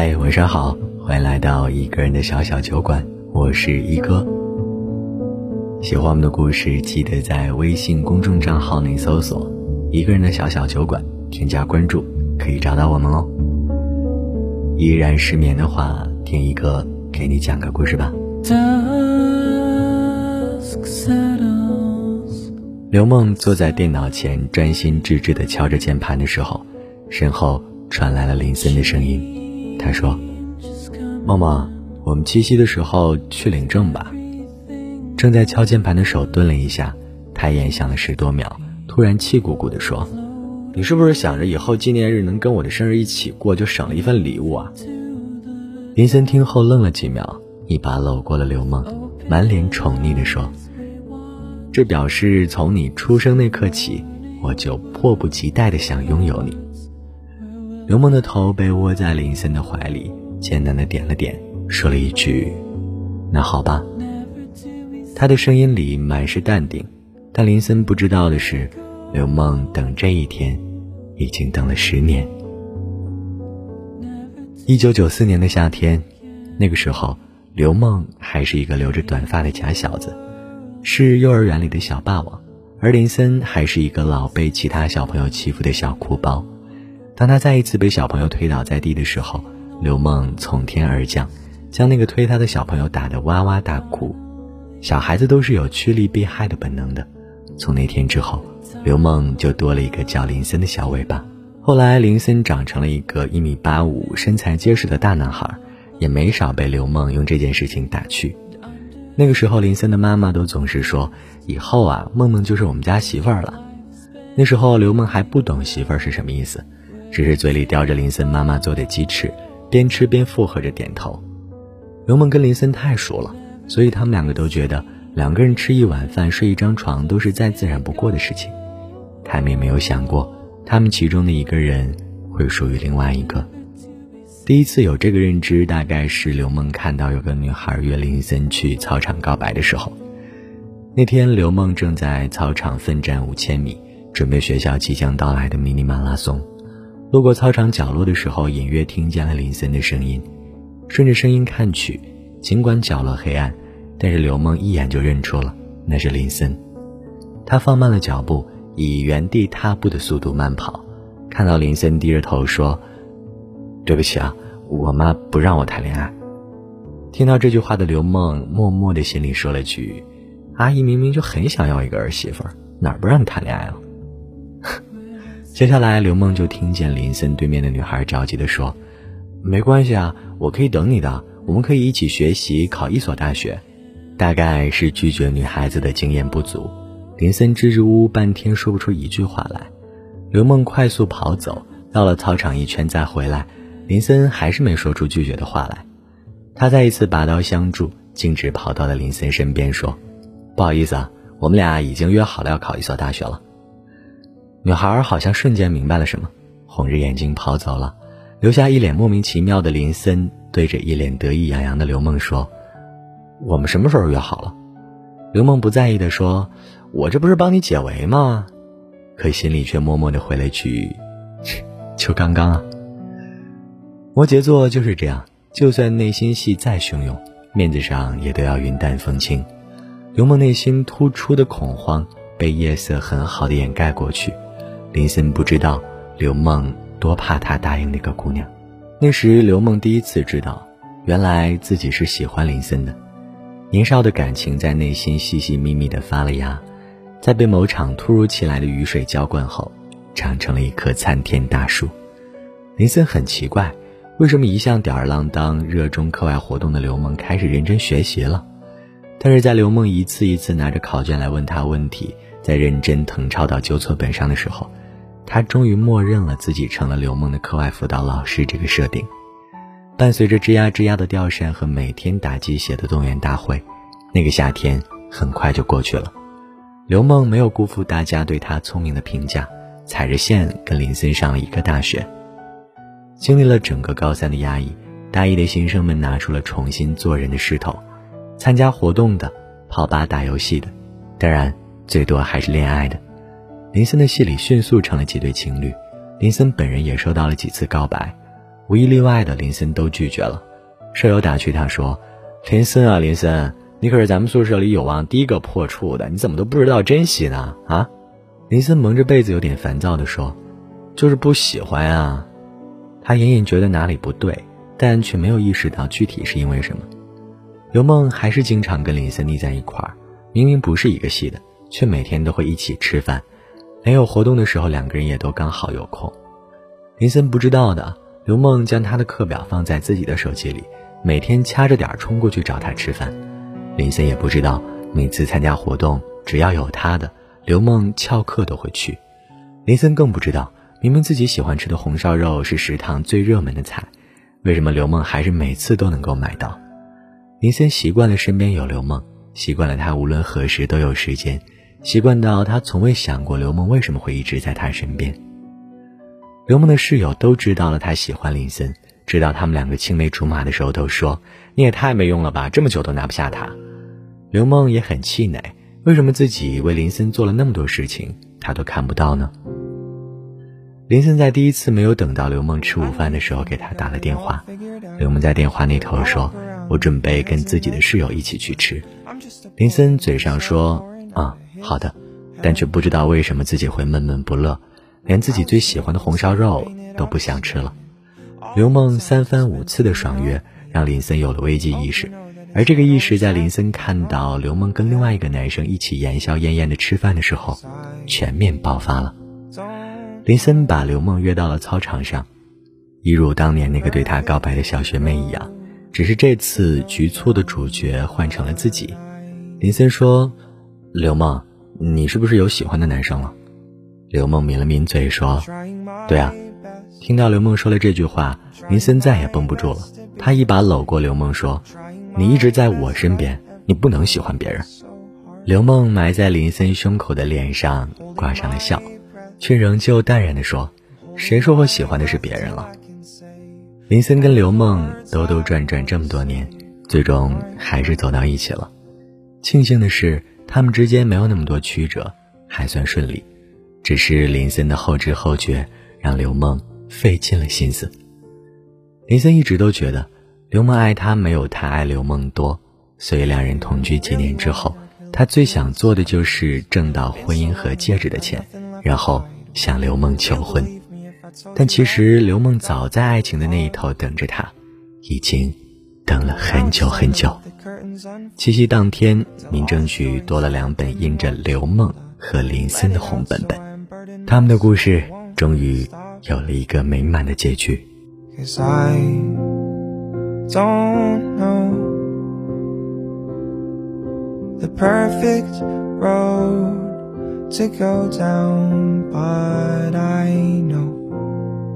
嗨，晚上好，欢迎来到一个人的小小酒馆，我是一哥。喜欢我们的故事，记得在微信公众账号内搜索“一个人的小小酒馆”，添加关注，可以找到我们哦。依然失眠的话，听一个给你讲个故事吧。刘梦坐在电脑前，专心致志地敲着键盘的时候，身后传来了林森的声音。他说：“梦梦，我们七夕的时候去领证吧。”正在敲键盘的手顿了一下，抬眼想了十多秒，突然气鼓鼓地说：“你是不是想着以后纪念日能跟我的生日一起过，就省了一份礼物啊？”林森听后愣了几秒，一把搂过了刘梦，满脸宠溺地说。这表示从你出生那刻起，我就迫不及待的想拥有你。刘梦的头被窝在林森的怀里，艰难的点了点，说了一句：“那好吧。”他的声音里满是淡定，但林森不知道的是，刘梦等这一天，已经等了十年。一九九四年的夏天，那个时候，刘梦还是一个留着短发的假小子。是幼儿园里的小霸王，而林森还是一个老被其他小朋友欺负的小哭包。当他再一次被小朋友推倒在地的时候，刘梦从天而降，将那个推他的小朋友打得哇哇大哭。小孩子都是有趋利避害的本能的。从那天之后，刘梦就多了一个叫林森的小尾巴。后来，林森长成了一个一米八五、身材结实的大男孩，也没少被刘梦用这件事情打趣。那个时候，林森的妈妈都总是说：“以后啊，梦梦就是我们家媳妇儿了。”那时候，刘梦还不懂媳妇儿是什么意思，只是嘴里叼着林森妈妈做的鸡翅，边吃边附和着点头。刘梦跟林森太熟了，所以他们两个都觉得两个人吃一碗饭、睡一张床都是再自然不过的事情。他们也没有想过，他们其中的一个人会属于另外一个。第一次有这个认知，大概是刘梦看到有个女孩约林森去操场告白的时候。那天，刘梦正在操场奋战五千米，准备学校即将到来的迷你马拉松。路过操场角落的时候，隐约听见了林森的声音。顺着声音看去，尽管角落黑暗，但是刘梦一眼就认出了那是林森。他放慢了脚步，以原地踏步的速度慢跑，看到林森低着头说。对不起啊，我妈不让我谈恋爱。听到这句话的刘梦，默默的心里说了句：“阿姨明明就很想要一个儿媳妇，哪儿不让你谈恋爱了？”接下来，刘梦就听见林森对面的女孩着急的说：“没关系啊，我可以等你的，我们可以一起学习，考一所大学。”大概是拒绝女孩子的经验不足，林森支支吾吾半天说不出一句话来。刘梦快速跑走，绕了操场一圈再回来。林森还是没说出拒绝的话来，他再一次拔刀相助，径直跑到了林森身边，说：“不好意思啊，我们俩已经约好了要考一所大学了。”女孩好像瞬间明白了什么，红着眼睛跑走了，留下一脸莫名其妙的林森，对着一脸得意洋洋的刘梦说：“我们什么时候约好了？”刘梦不在意的说：“我这不是帮你解围吗？”可心里却默默的回了一句：“就刚刚啊。”摩羯座就是这样，就算内心戏再汹涌，面子上也都要云淡风轻。刘梦内心突出的恐慌被夜色很好的掩盖过去。林森不知道刘梦多怕他答应那个姑娘。那时刘梦第一次知道，原来自己是喜欢林森的。年少的感情在内心细细密密的发了芽，在被某场突如其来的雨水浇灌后，长成了一棵参天大树。林森很奇怪。为什么一向吊儿郎当、热衷课外活动的刘梦开始认真学习了？但是在刘梦一次一次拿着考卷来问他问题，在认真誊抄到纠错本上的时候，他终于默认了自己成了刘梦的课外辅导老师这个设定。伴随着吱呀吱呀的吊扇和每天打鸡血的动员大会，那个夏天很快就过去了。刘梦没有辜负大家对他聪明的评价，踩着线跟林森上了一个大学。经历了整个高三的压抑，大一的新生们拿出了重新做人的势头，参加活动的，泡吧打游戏的，当然最多还是恋爱的。林森的戏里迅速成了几对情侣，林森本人也收到了几次告白，无一例外的林森都拒绝了。舍友打趣他说：“林森啊，林森，你可是咱们宿舍里有望第一个破处的，你怎么都不知道珍惜呢？”啊，林森蒙着被子，有点烦躁的说：“就是不喜欢啊。”他隐隐觉得哪里不对，但却没有意识到具体是因为什么。刘梦还是经常跟林森腻在一块儿，明明不是一个系的，却每天都会一起吃饭，连有活动的时候，两个人也都刚好有空。林森不知道的，刘梦将他的课表放在自己的手机里，每天掐着点冲过去找他吃饭。林森也不知道，每次参加活动，只要有他的，刘梦翘课都会去。林森更不知道。明明自己喜欢吃的红烧肉是食堂最热门的菜，为什么刘梦还是每次都能够买到？林森习惯了身边有刘梦，习惯了他无论何时都有时间，习惯到他从未想过刘梦为什么会一直在他身边。刘梦的室友都知道了他喜欢林森，知道他们两个青梅竹马的时候都说：“你也太没用了吧，这么久都拿不下他。”刘梦也很气馁，为什么自己为林森做了那么多事情，他都看不到呢？林森在第一次没有等到刘梦吃午饭的时候，给他打了电话。刘梦在电话那头说：“我准备跟自己的室友一起去吃。”林森嘴上说：“啊，好的。”但却不知道为什么自己会闷闷不乐，连自己最喜欢的红烧肉都不想吃了。刘梦三番五次的爽约，让林森有了危机意识。而这个意识在林森看到刘梦跟另外一个男生一起言笑晏晏的吃饭的时候，全面爆发了。林森把刘梦约到了操场上，一如当年那个对他告白的小学妹一样，只是这次局促的主角换成了自己。林森说：“刘梦，你是不是有喜欢的男生了？”刘梦抿了抿嘴说：“对啊。”听到刘梦说了这句话，林森再也绷不住了，他一把搂过刘梦说：“你一直在我身边，你不能喜欢别人。”刘梦埋在林森胸口的脸上挂上了笑。却仍旧淡然地说：“谁说我喜欢的是别人了？”林森跟刘梦兜兜转转这么多年，最终还是走到一起了。庆幸的是，他们之间没有那么多曲折，还算顺利。只是林森的后知后觉，让刘梦费尽了心思。林森一直都觉得，刘梦爱他没有他爱刘梦多，所以两人同居几年之后，他最想做的就是挣到婚姻和戒指的钱。然后向刘梦求婚，但其实刘梦早在爱情的那一头等着他，已经等了很久很久。七夕当天，民政局多了两本印着刘梦和林森的红本本，他们的故事终于有了一个美满的结局。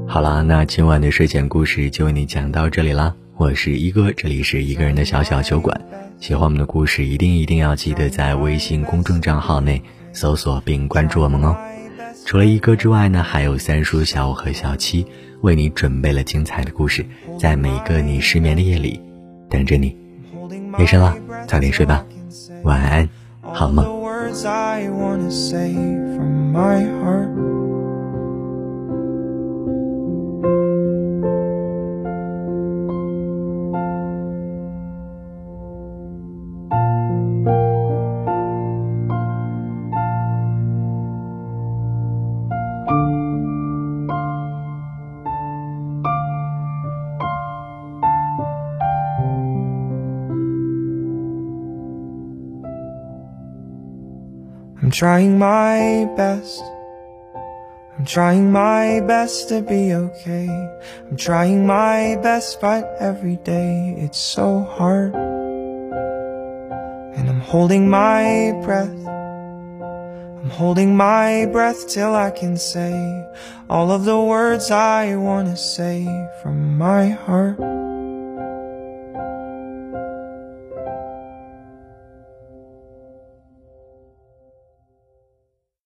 好啦，那今晚的睡前故事就为你讲到这里啦。我是一哥，这里是一个人的小小酒馆。喜欢我们的故事，一定一定要记得在微信公众账号内搜索并关注我们哦。除了一哥之外呢，还有三叔、小五和小七为你准备了精彩的故事，在每个你失眠的夜里等着你。夜深了，早点睡吧，晚安，好梦。Words I wanna say from my heart. trying my best. I'm trying my best to be okay. I'm trying my best, but every day it's so hard. And I'm holding my breath. I'm holding my breath till I can say all of the words I wanna say from my heart.